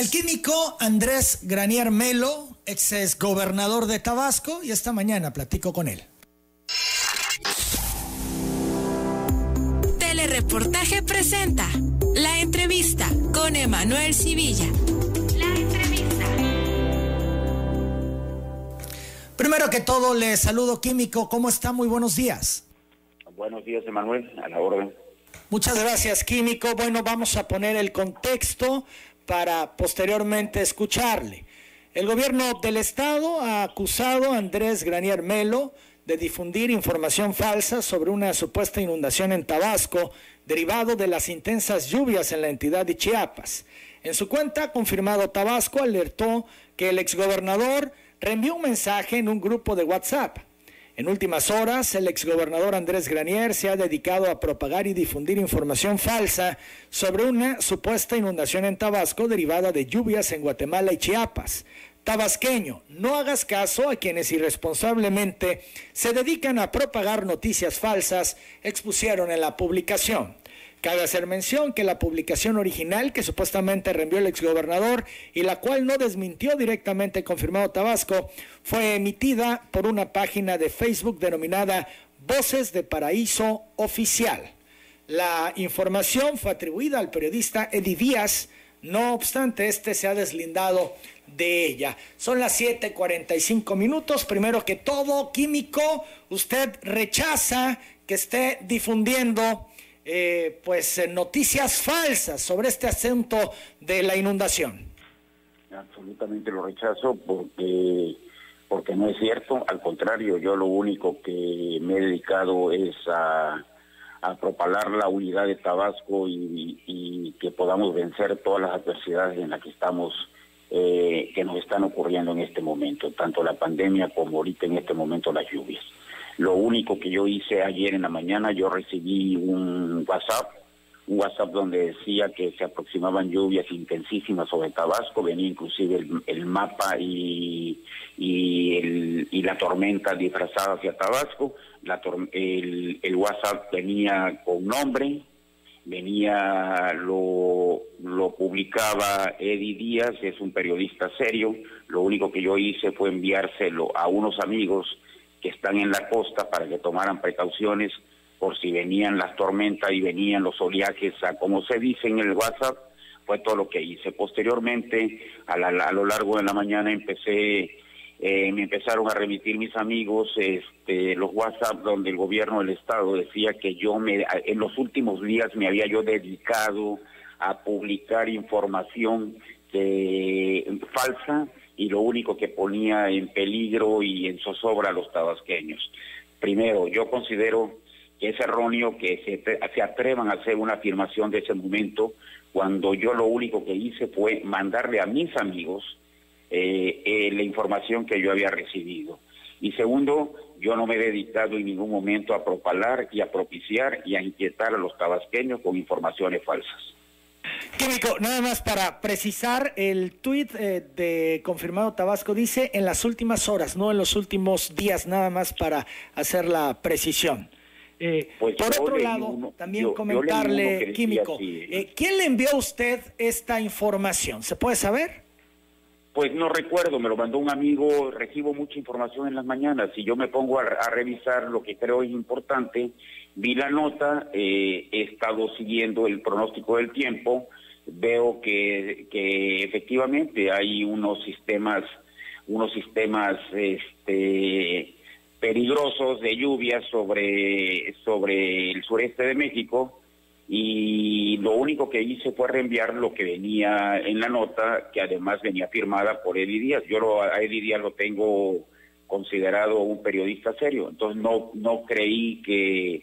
El químico Andrés Granier Melo, ex gobernador de Tabasco, y esta mañana platico con él. Telereportaje presenta la entrevista con Emanuel Civilla. La entrevista. Primero que todo, le saludo químico. ¿Cómo está? Muy buenos días. Buenos días, Emanuel. A la orden. Muchas gracias, químico. Bueno, vamos a poner el contexto para posteriormente escucharle. El gobierno del estado ha acusado a Andrés Granier Melo de difundir información falsa sobre una supuesta inundación en Tabasco derivado de las intensas lluvias en la entidad de Chiapas. En su cuenta, confirmado Tabasco alertó que el exgobernador reenvió un mensaje en un grupo de WhatsApp en últimas horas, el exgobernador Andrés Granier se ha dedicado a propagar y difundir información falsa sobre una supuesta inundación en Tabasco derivada de lluvias en Guatemala y Chiapas. Tabasqueño, no hagas caso a quienes irresponsablemente se dedican a propagar noticias falsas, expusieron en la publicación. Cabe hacer mención que la publicación original que supuestamente reenvió el exgobernador y la cual no desmintió directamente confirmado Tabasco fue emitida por una página de Facebook denominada Voces de Paraíso Oficial. La información fue atribuida al periodista Eddie Díaz, no obstante, este se ha deslindado de ella. Son las 7:45 minutos. Primero que todo, químico, usted rechaza que esté difundiendo eh, pues eh, noticias falsas sobre este asunto de la inundación. Absolutamente lo rechazo porque porque no es cierto, al contrario, yo lo único que me he dedicado es a, propalar la unidad de Tabasco y, que podamos vencer todas las adversidades en las que estamos, eh, que nos están ocurriendo en este momento, tanto la pandemia como ahorita en este momento las lluvias. Lo único que yo hice ayer en la mañana, yo recibí un WhatsApp, un WhatsApp donde decía que se aproximaban lluvias intensísimas sobre Tabasco, venía inclusive el, mapa y, y, la tormenta disfrazada hacia Tabasco, la el, el WhatsApp venía con nombre, venía, lo publicaba Eddie Díaz, es un periodista serio, lo único que yo hice fue enviárselo a unos amigos que están en la costa para que tomaran precauciones por si venían las tormentas y venían los oleajes, a, como se dice en el WhatsApp, fue todo lo que hice. Posteriormente, a, a lo largo de la mañana empecé, eh, me empezaron a remitir mis amigos este, los WhatsApp donde el gobierno del estado decía que yo me, en los últimos días me había yo dedicado a publicar información falsa y lo único que ponía en peligro y en zozobra a los tabasqueños. Primero, yo considero que es erróneo que se, atrevan a hacer una afirmación de ese momento cuando yo lo único que hice fue mandarle a mis amigos eh, eh, la información que yo había recibido. Y segundo, yo no me he dedicado en ningún momento a propalar y a propiciar y a inquietar a los tabasqueños con informaciones falsas. Químico, nada más para precisar, el tuit eh, de confirmado Tabasco dice en las últimas horas, no en los últimos días, nada más para hacer la precisión. Eh, pues por otro lado, también comentarle, Químico, eh, ¿quién le envió a usted esta información? ¿Se puede saber? Pues no recuerdo, me lo mandó un amigo, recibo mucha información en las mañanas. Si yo me pongo a, revisar lo que creo es importante, vi la nota, eh, he estado siguiendo el pronóstico del tiempo, veo que, que efectivamente hay unos sistemas, unos sistemas este, peligrosos de lluvias sobre, sobre el sureste de México y lo único que hice fue reenviar lo que venía en la nota, que además venía firmada por Eddie Díaz. Yo lo, a Eddie Díaz lo tengo considerado un periodista serio, entonces no, no creí que,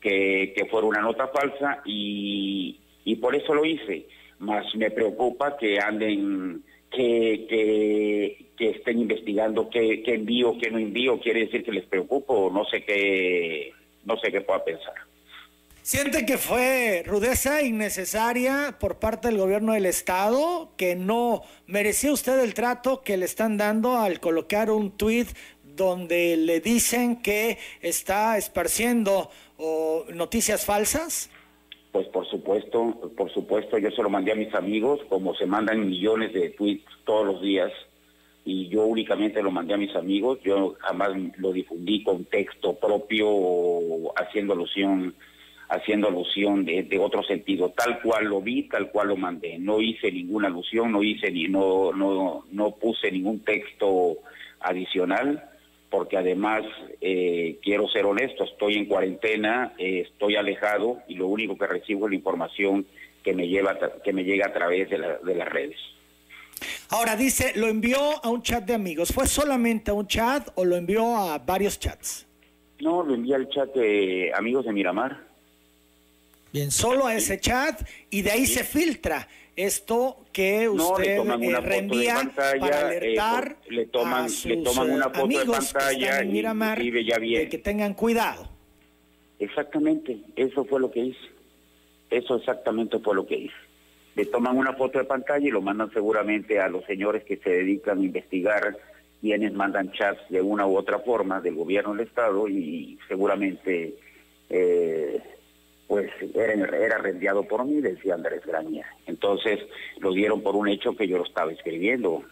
que, fuera una nota falsa y, y por eso lo hice. Más me preocupa que anden, que, que, estén investigando qué, qué envío, qué no envío, quiere decir que les preocupo, no sé qué, no sé qué pueda pensar. ¿Siente que fue rudeza innecesaria por parte del gobierno del Estado, que no merecía usted el trato que le están dando al colocar un tuit donde le dicen que está esparciendo noticias falsas? Pues por supuesto, por supuesto, yo se lo mandé a mis amigos, como se mandan millones de tweets todos los días, y yo únicamente lo mandé a mis amigos, yo jamás lo difundí con texto propio o haciendo alusión haciendo alusión de, de, otro sentido, tal cual lo vi, tal cual lo mandé. No hice ninguna alusión, no hice ni no no no puse ningún texto adicional, porque además eh, quiero ser honesto, estoy en cuarentena, eh, estoy alejado y lo único que recibo es la información que me lleva que me llega a través de, la, de las redes. Ahora dice, lo envió a un chat de amigos. ¿Fue solamente a un chat o lo envió a varios chats? No, lo envié al chat de amigos de Miramar. Bien, solo a ese chat y de ahí se filtra esto que usted eh, reenvía para alertar eh, le toman, a sus le toman una foto amigos de pantalla que en Miramar y ya bien. de que tengan cuidado. Exactamente, eso fue lo que hice. Eso exactamente fue lo que hice. Le toman una foto de pantalla y lo mandan seguramente a los señores que se dedican a investigar quienes mandan chats de una u otra forma del gobierno del Estado y seguramente eh, era, era rendiado por mí, decía Andrés Graña. Entonces lo dieron por un hecho que yo lo estaba escribiendo.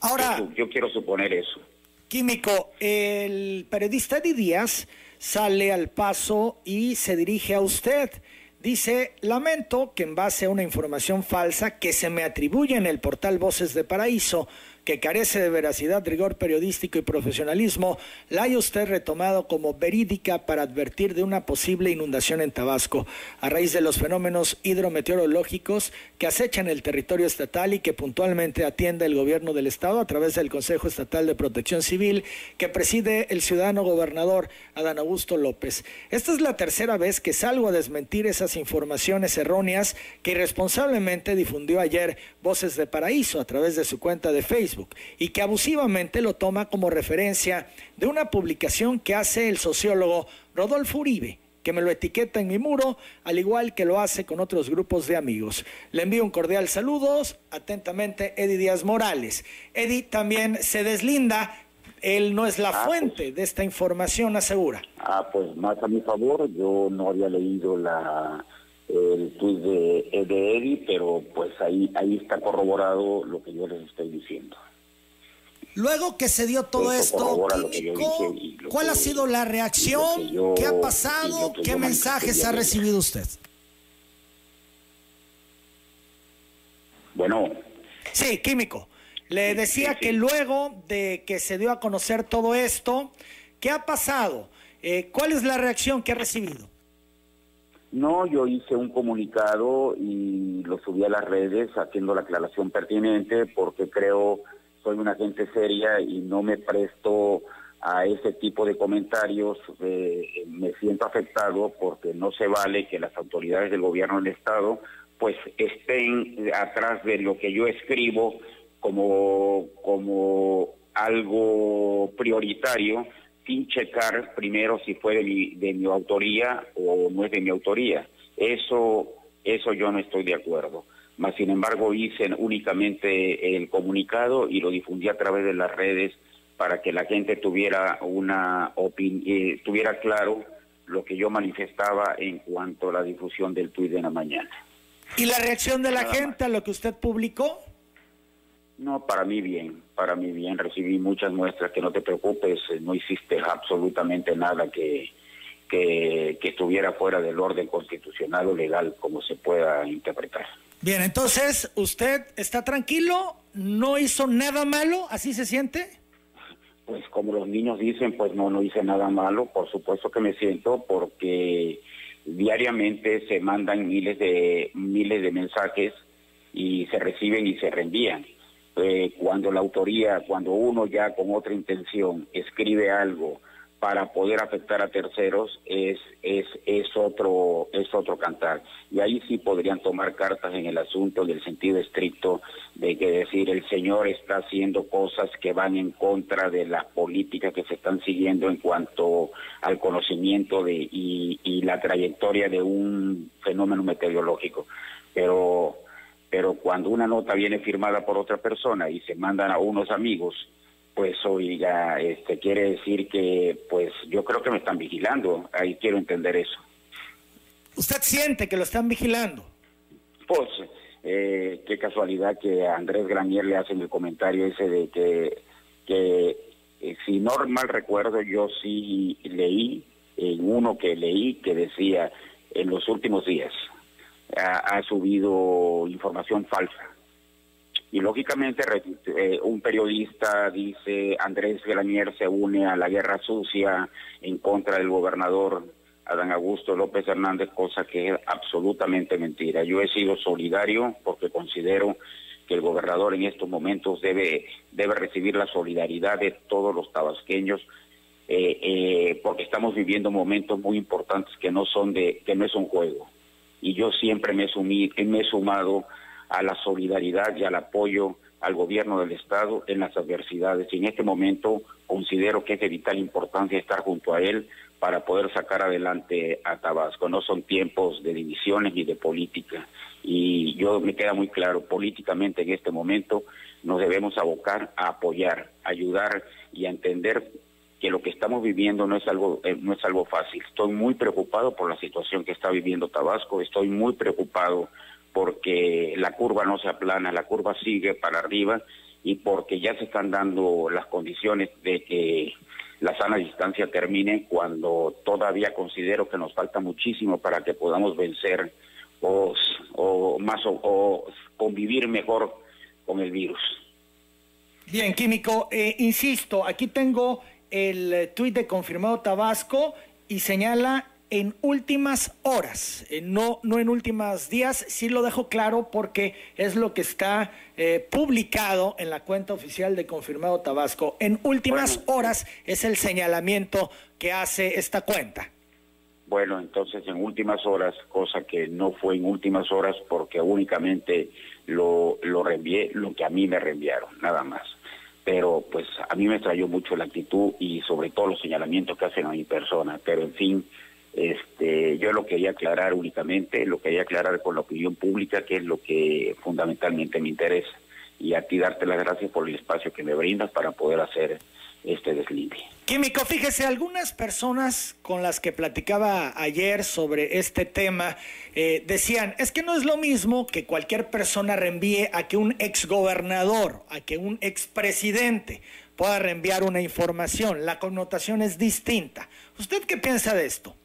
Ahora, yo, yo quiero suponer eso. Químico, el periodista Eddie Díaz sale al paso y se dirige a usted. Dice, lamento que en base a una información falsa que se me atribuye en el portal Voces de Paraíso, que carece de veracidad, rigor periodístico y profesionalismo, la haya usted retomado como verídica para advertir de una posible inundación en Tabasco, a raíz de los fenómenos hidrometeorológicos que acechan el territorio estatal y que puntualmente atiende el gobierno del estado a través del Consejo Estatal de Protección Civil que preside el ciudadano gobernador Adán Augusto López. Esta es la tercera vez que salgo a desmentir esas informaciones erróneas que irresponsablemente difundió ayer Voces de Paraíso a través de su cuenta de Facebook y que abusivamente lo toma como referencia de una publicación que hace el sociólogo Rodolfo Uribe, que me lo etiqueta en mi muro, al igual que lo hace con otros grupos de amigos. Le envío un cordial saludos, atentamente, Eddie Díaz Morales. Eddie también se deslinda, él no es la Ah, fuente de esta información, asegura. Ah, pues más a mi favor, yo no había leído la el tuit de, de Eddie, pero pues ahí ahí está corroborado lo que yo les estoy diciendo. Luego que se dio todo Eso esto, Químico, ¿cuál que- ha sido la reacción? que yo- ¿Qué ha pasado? ¿Qué mensajes ha recibido usted? Bueno, Sí, químico. Le decía sí, sí. que luego de que se dio a conocer todo esto, ¿qué ha pasado? Eh, ¿Cuál es la reacción que ha recibido? No, yo hice un comunicado y lo subí a las redes haciendo la aclaración pertinente porque creo soy una gente seria y no me presto a ese tipo de comentarios. eh, me siento afectado porque no se vale que las autoridades del gobierno del Estado pues estén atrás de lo que yo escribo como, como algo prioritario sin checar primero si fue de mi, de mi autoría o no es de mi autoría. Eso, eso yo no estoy de acuerdo. Mas, sin embargo, hice únicamente el comunicado y lo difundí a través de las redes para que la gente tuviera una opinión, tuviera claro lo que yo manifestaba en cuanto a la difusión del tuit de la mañana. ¿Y la reacción de la Nada gente a lo que usted publicó? No, para mí bien, para mí bien. Recibí muchas muestras que no te preocupes, eh, no hiciste absolutamente nada que, que, que estuviera fuera del orden constitucional o legal, como se pueda interpretar. Bien, entonces, ¿usted está tranquilo? ¿No hizo nada malo? ¿Así se siente? Pues como los niños dicen, pues no, no hice nada malo, por supuesto que me siento porque diariamente se mandan miles de miles de mensajes y se reciben y se reenvían. Eh, cuando la autoría, cuando uno ya con otra intención escribe algo para poder afectar a terceros es es es otro es otro cantar. Y ahí sí podrían tomar cartas en el asunto en el sentido estricto de que decir el señor está haciendo cosas que van en contra de las políticas que se están siguiendo en cuanto al conocimiento de y, y la trayectoria de un fenómeno meteorológico. Pero pero cuando una nota viene firmada por otra persona y se mandan a unos amigos pues oiga, este quiere decir que pues yo creo que me están vigilando, ahí quiero entender eso. ¿Usted siente que lo están vigilando? Pues, eh, qué casualidad que a Andrés Granier le hacen el comentario ese de que, que eh, si no mal recuerdo, yo sí leí en uno que leí que decía en los últimos días ha, subido información falsa. Y lógicamente eh, un periodista dice Andrés Granier se une a la guerra sucia en contra del gobernador Adán Augusto López Hernández, cosa que es absolutamente mentira. Yo he sido solidario porque considero que el gobernador en estos momentos debe, debe recibir la solidaridad de todos los tabasqueños, eh, eh, porque estamos viviendo momentos muy importantes que no son de, que no es un juego. Y yo siempre me, sumí, me he sumado a la solidaridad y al apoyo al gobierno del Estado en las adversidades. Y en este momento considero que es de vital importancia estar junto a él para poder sacar adelante a Tabasco. No son tiempos de divisiones ni de política. Y yo me queda muy claro, políticamente en este momento nos debemos abocar a apoyar, ayudar y a entender que lo que estamos viviendo no es algo eh, no es algo fácil. Estoy muy preocupado por la situación que está viviendo Tabasco, estoy muy preocupado porque la curva no se aplana, la curva sigue para arriba y porque ya se están dando las condiciones de que la sana distancia termine cuando todavía considero que nos falta muchísimo para que podamos vencer o, o más o, convivir mejor con el virus. Bien, Químico, eh, insisto, aquí tengo el tuit de confirmado Tabasco y señala en últimas horas, eh, no, no en últimos días, sí lo dejo claro porque es lo que está eh, publicado en la cuenta oficial de Confirmado Tabasco. En últimas horas es el señalamiento que hace esta cuenta. Bueno, entonces en últimas horas, cosa que no fue en últimas horas porque únicamente lo, lo reenvié, lo que a mí me reenviaron, nada más. Pero pues a mí me extrañó mucho la actitud y sobre todo los señalamientos que hacen a mi persona. Pero en fin, este, yo lo quería aclarar únicamente, lo quería aclarar con la opinión pública, que es lo que fundamentalmente me interesa. Y a ti darte las gracias por el espacio que me brindas para poder hacer este deslinde. Químico, fíjese, algunas personas con las que platicaba ayer sobre este tema eh, decían, es que no es lo mismo que cualquier persona reenvíe a que un exgobernador, a que un expresidente pueda reenviar una información. La connotación es distinta. ¿Usted qué piensa de esto?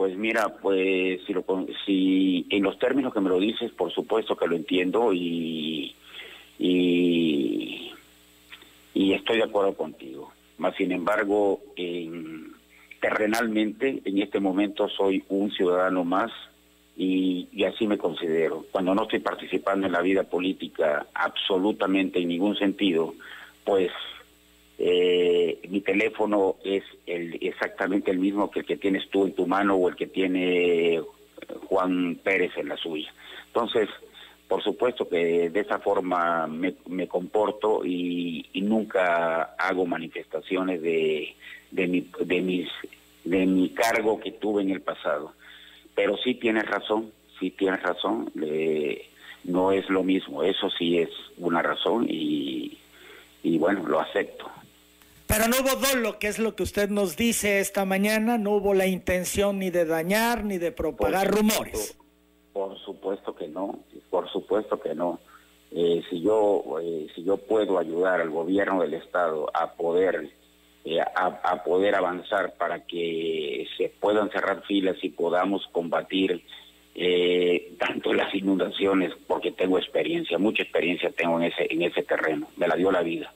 Pues mira, pues si, lo, si en los términos que me lo dices, por supuesto que lo entiendo y, y, estoy de acuerdo contigo. Más sin embargo, en, terrenalmente en este momento soy un ciudadano más y, y, así me considero. Cuando no estoy participando en la vida política absolutamente en ningún sentido, pues eh, mi teléfono es el, exactamente el mismo que el que tienes tú en tu mano o el que tiene Juan Pérez en la suya. Entonces, por supuesto que de esa forma me, comporto y, nunca hago manifestaciones de, de, mi, de, mis, de mi cargo que tuve en el pasado. Pero sí tienes razón, sí tienes razón, no es lo mismo, eso sí es una razón y, y bueno, lo acepto. Pero no hubo dolo, que es lo que usted nos dice esta mañana, no hubo la intención ni de dañar ni de propagar rumores. Por supuesto que no, por supuesto que no. Eh, si yo eh, si yo puedo ayudar al gobierno del estado a poder eh, a, poder avanzar para que se puedan cerrar filas y podamos combatir tanto las inundaciones porque tengo experiencia mucha experiencia tengo en ese en ese terreno me la dio la vida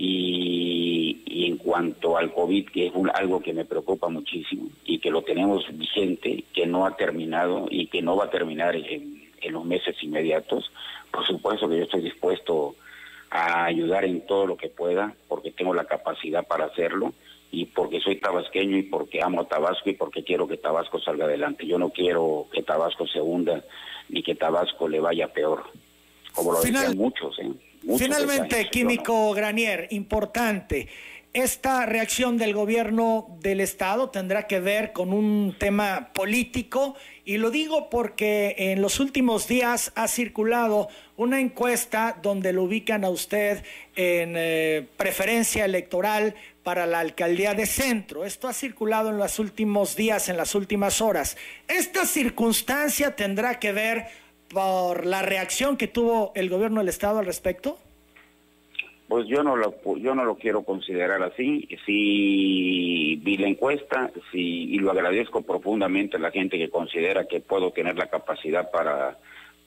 y, en cuanto al COVID, que es algo que me preocupa muchísimo y que lo tenemos vigente, que no ha terminado y que no va a terminar en, los meses inmediatos, por supuesto que yo estoy dispuesto a ayudar en todo lo que pueda, porque tengo la capacidad para hacerlo y porque soy tabasqueño y porque amo a Tabasco y porque quiero que Tabasco salga adelante. Yo no quiero que Tabasco se hunda ni que Tabasco le vaya peor, como lo decían muchos. ¿eh? Finalmente, Químico Granier, importante. esta reacción del gobierno del estado tendrá que ver con un tema político y lo digo porque en los últimos días ha circulado una encuesta donde lo ubican a usted en eh, preferencia electoral para la alcaldía de centro. Esto ha circulado en los últimos días, en las últimas horas. Esta circunstancia tendrá que ver por la reacción que tuvo el gobierno del estado al respecto. Pues yo no lo yo no lo quiero considerar así. Sí vi la encuesta, sí y lo agradezco profundamente a la gente que considera que puedo tener la capacidad para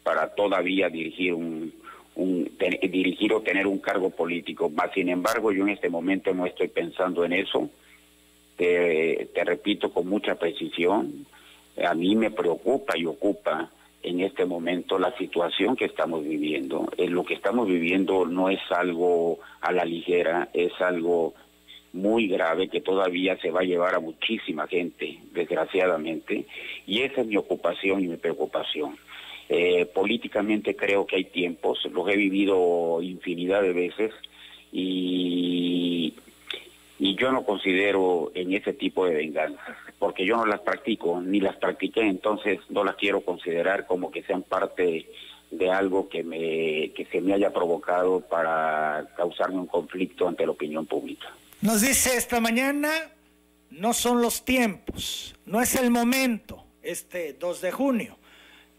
para todavía dirigir un, un dirigir o tener un cargo político. Más sin embargo, yo en este momento no estoy pensando en eso. Te, te repito con mucha precisión, a mí me preocupa y ocupa en este momento la situación que estamos viviendo. Eh, lo que estamos viviendo no es algo a la ligera, es algo muy grave que todavía se va a llevar a muchísima gente, desgraciadamente, y esa es mi ocupación y mi preocupación. Eh, políticamente creo que hay tiempos, los he vivido infinidad de veces y y yo no considero en ese tipo de venganzas, porque yo no las practico, ni las practiqué, entonces no las quiero considerar como que sean parte de algo que me que se me haya provocado para causarme un conflicto ante la opinión pública. Nos dice esta mañana, no son los tiempos, no es el momento, este 2 de junio,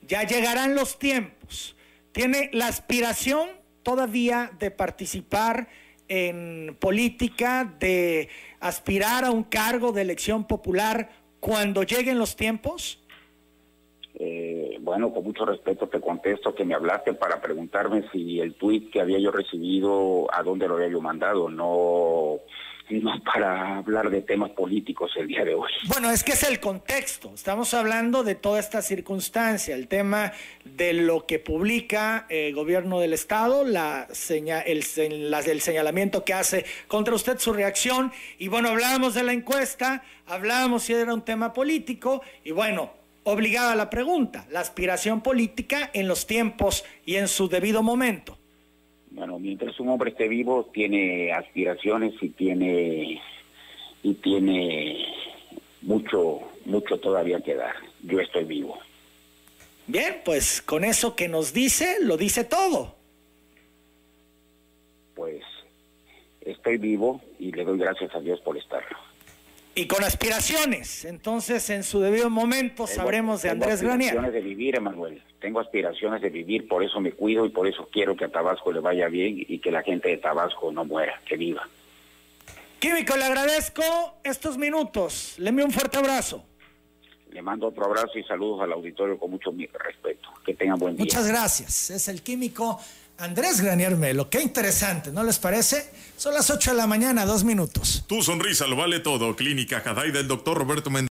ya llegarán los tiempos. Tiene la aspiración todavía de participar en política de aspirar a un cargo de elección popular cuando lleguen los tiempos? Eh, bueno, con mucho respeto te contesto que me hablaste para preguntarme si el tuit que había yo recibido, a dónde lo había yo mandado. No no para hablar de temas políticos el día de hoy. Bueno, es que es el contexto. Estamos hablando de toda esta circunstancia, el tema de lo que publica el gobierno del Estado, la el, el señalamiento que hace contra usted, su reacción. Y bueno, hablábamos de la encuesta, hablábamos si era un tema político, y bueno, obligada la pregunta, la aspiración política en los tiempos y en su debido momento. Bueno, mientras un hombre esté vivo, tiene aspiraciones y tiene y tiene mucho mucho todavía que dar. Yo estoy vivo. Bien, pues con eso que nos dice, lo dice todo. Pues estoy vivo y le doy gracias a Dios por estarlo. Y con aspiraciones. Entonces, en su debido momento, sabremos de Andrés Granier. Tengo aspiraciones de vivir, Emanuel. Tengo aspiraciones de vivir, por eso me cuido y por eso quiero que a Tabasco le vaya bien y que la gente de Tabasco no muera, que viva. Químico, le agradezco estos minutos. Le envío un fuerte abrazo. Le mando otro abrazo y saludos al auditorio con mucho respeto. Que tengan buen día. Muchas gracias. Es el químico Andrés Granier Melo. Qué interesante, ¿no les parece? Son las 8 de la mañana, dos minutos. Tu sonrisa lo vale todo. Clínica Jaday del doctor Roberto Mendoza.